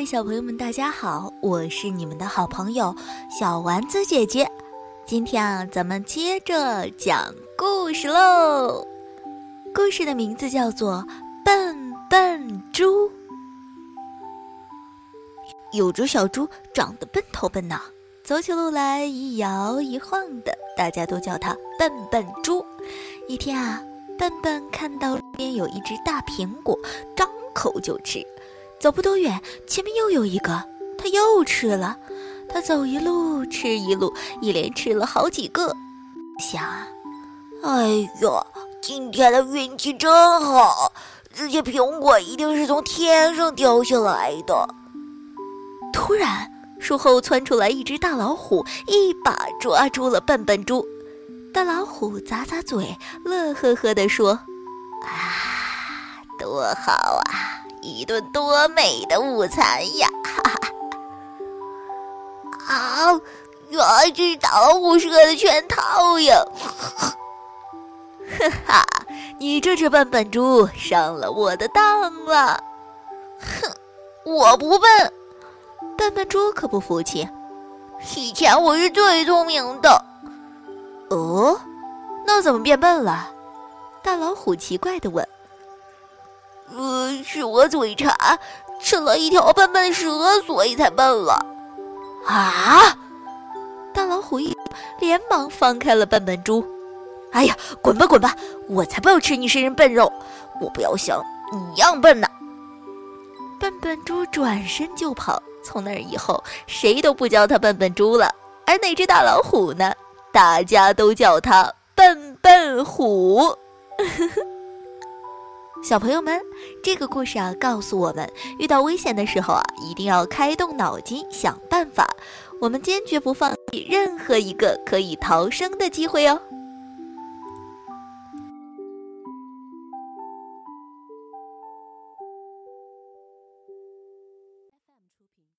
位小朋友们，大家好，我是你们的好朋友小丸子姐姐。今天啊，咱们接着讲故事喽。故事的名字叫做《笨笨猪》。有只小猪长得笨头笨脑，走起路来一摇一晃的，大家都叫它笨笨猪。一天啊，笨笨看到路边有一只大苹果，张口就吃。走不多远，前面又有一个，他又吃了。他走一路吃一路，一连吃了好几个。想，哎呀，今天的运气真好，这些苹果一定是从天上掉下来的。突然，树后窜出来一只大老虎，一把抓住了笨笨猪。大老虎咂咂嘴，乐呵呵地说：“啊，多好啊！”一顿多美的午餐呀！哈哈！啊，原来这是大老虎设的圈套呀！哈哈，你这只笨笨猪上了我的当了！哼，我不笨，笨笨猪可不服气。以前我是最聪明的。哦，那怎么变笨了？大老虎奇怪地问。呃，是我嘴馋，吃了一条笨笨蛇，所以才笨了。啊！大老虎一连忙放开了笨笨猪。哎呀，滚吧滚吧！我才不要吃你身上笨肉，我不要像你一样笨呢。笨笨猪转身就跑，从那以后谁都不叫他笨笨猪了。而那只大老虎呢，大家都叫它笨笨虎。呵呵小朋友们，这个故事啊，告诉我们，遇到危险的时候啊，一定要开动脑筋想办法。我们坚决不放弃任何一个可以逃生的机会哦。